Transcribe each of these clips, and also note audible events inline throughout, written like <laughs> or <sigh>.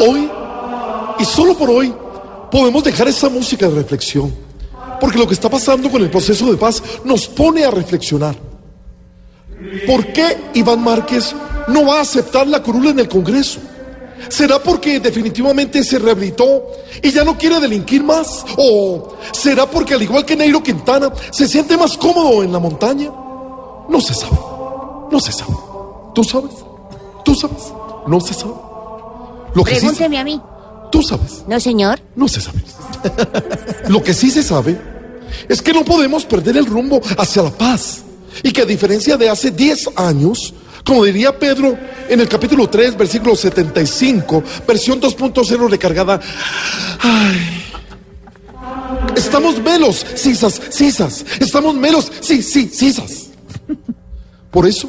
Hoy, y solo por hoy, podemos dejar esa música de reflexión. Porque lo que está pasando con el proceso de paz nos pone a reflexionar. ¿Por qué Iván Márquez no va a aceptar la curula en el Congreso? ¿Será porque definitivamente se rehabilitó y ya no quiere delinquir más? ¿O será porque al igual que Neiro Quintana se siente más cómodo en la montaña? No se sabe. No se sabe. ¿Tú sabes? ¿Tú sabes? No se sabe. Lo que sí se- Pregúnteme a mí. tú sabes. No, señor. No se sabe. <laughs> Lo que sí se sabe es que no podemos perder el rumbo hacia la paz. Y que a diferencia de hace 10 años, como diría Pedro en el capítulo 3, versículo 75, versión 2.0 recargada, ay, estamos melos, sisas, sisas, estamos melos, sí, sí, sisas. Por eso,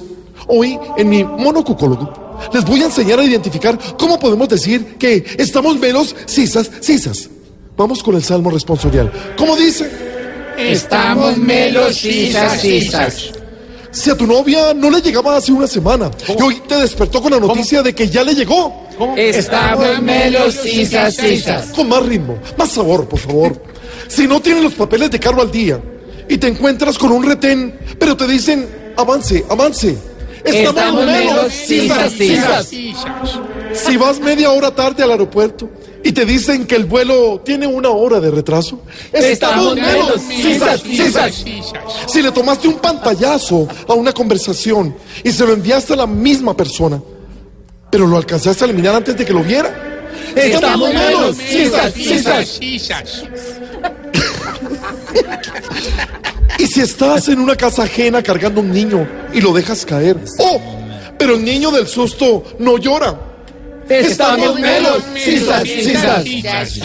hoy en mi monocucólogo les voy a enseñar a identificar cómo podemos decir que estamos melos, sisas, sisas. Vamos con el salmo responsorial. ¿Cómo dice? Estamos melos, sisas, sisas. Si a tu novia no le llegaba hace una semana y hoy te despertó con la noticia de que ya le llegó. Estamos melos, sisas, sisas. Con más ritmo, más sabor, por favor. Si no tienes los papeles de carro al día y te encuentras con un retén, pero te dicen, avance, avance. Estamos melos, sisas, sisas. Si vas media hora tarde al aeropuerto y te dicen que el vuelo tiene una hora de retraso, Estamos melos, sisas, sisas, sisas. Si le tomaste un pantallazo a una conversación y se lo enviaste a la misma persona, pero lo alcanzaste a eliminar antes de que lo viera, Estamos sisas, sisas, sisas. <laughs> Y si estás en una casa ajena cargando un niño y lo dejas caer, ¡oh! Pero el niño del susto no llora. Estamos melos, sisas, sisas.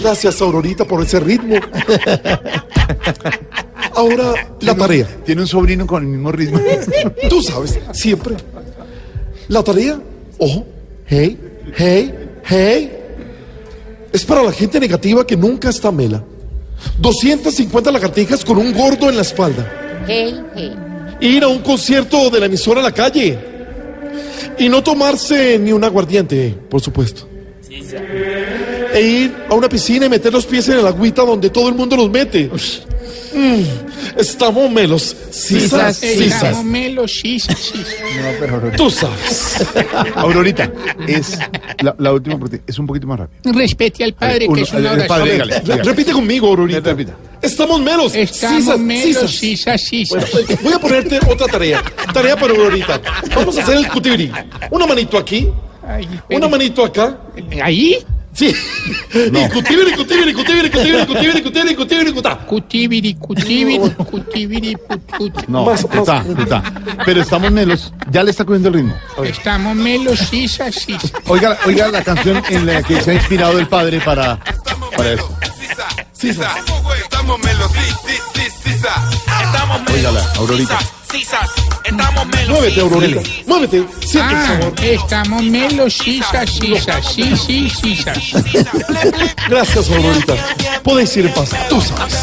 Gracias, Aurorita, por ese ritmo. Ahora, la tarea. Tiene un sobrino con el mismo ritmo. <laughs> Tú sabes, siempre. La tarea, ojo, hey, hey, hey, es para la gente negativa que nunca está mela. 250 lagartijas con un gordo en la espalda. Hey, hey. Ir a un concierto de la emisora a la calle. Y no tomarse ni un aguardiente, por supuesto. E ir a una piscina y meter los pies en el agüita donde todo el mundo los mete. Mm, estamos melos. Sisas, sisas. Estamos melos, sisas, sisas. Tú sabes. Aurorita, es la, la última parte, es un poquito más rápido. Respete al padre, Uno, que es una padre, oración. dígale, Re- dígale. Repite conmigo, Aurorita. Repita. Estamos melos. Estamos Sisas, melos, sisas. sisas, sisas. Voy a ponerte otra tarea. Tarea para Aurorita. Vamos a hacer el cutibiri. Una manito aquí, Ay, una manito acá. ¿Ahí? Sí. Y cutibiri, cutibiri, cutibiri, cutibiri, cutibiri, cutibiri, cutibiri, cutá. Cutibiri, cutibiri, cutibiri. No, Más, más. está, está. Pero estamos melos. Ya le está cogiendo el ritmo. Estamos melos, sisas, sisas. Oiga, oiga la canción en la que se ha inspirado el padre para, para eso. Estamos sisa. Estamos melos. Óigala, Aurorita. Sisas, sisas. Estamos melos. Muévete, Aurorita. Muévete. Siente el Ah, sabor. estamos melos, sisas, sisas. Sí, sí, sisas. Gracias, Aurorita. Podéis ir en paz. Tú sabes.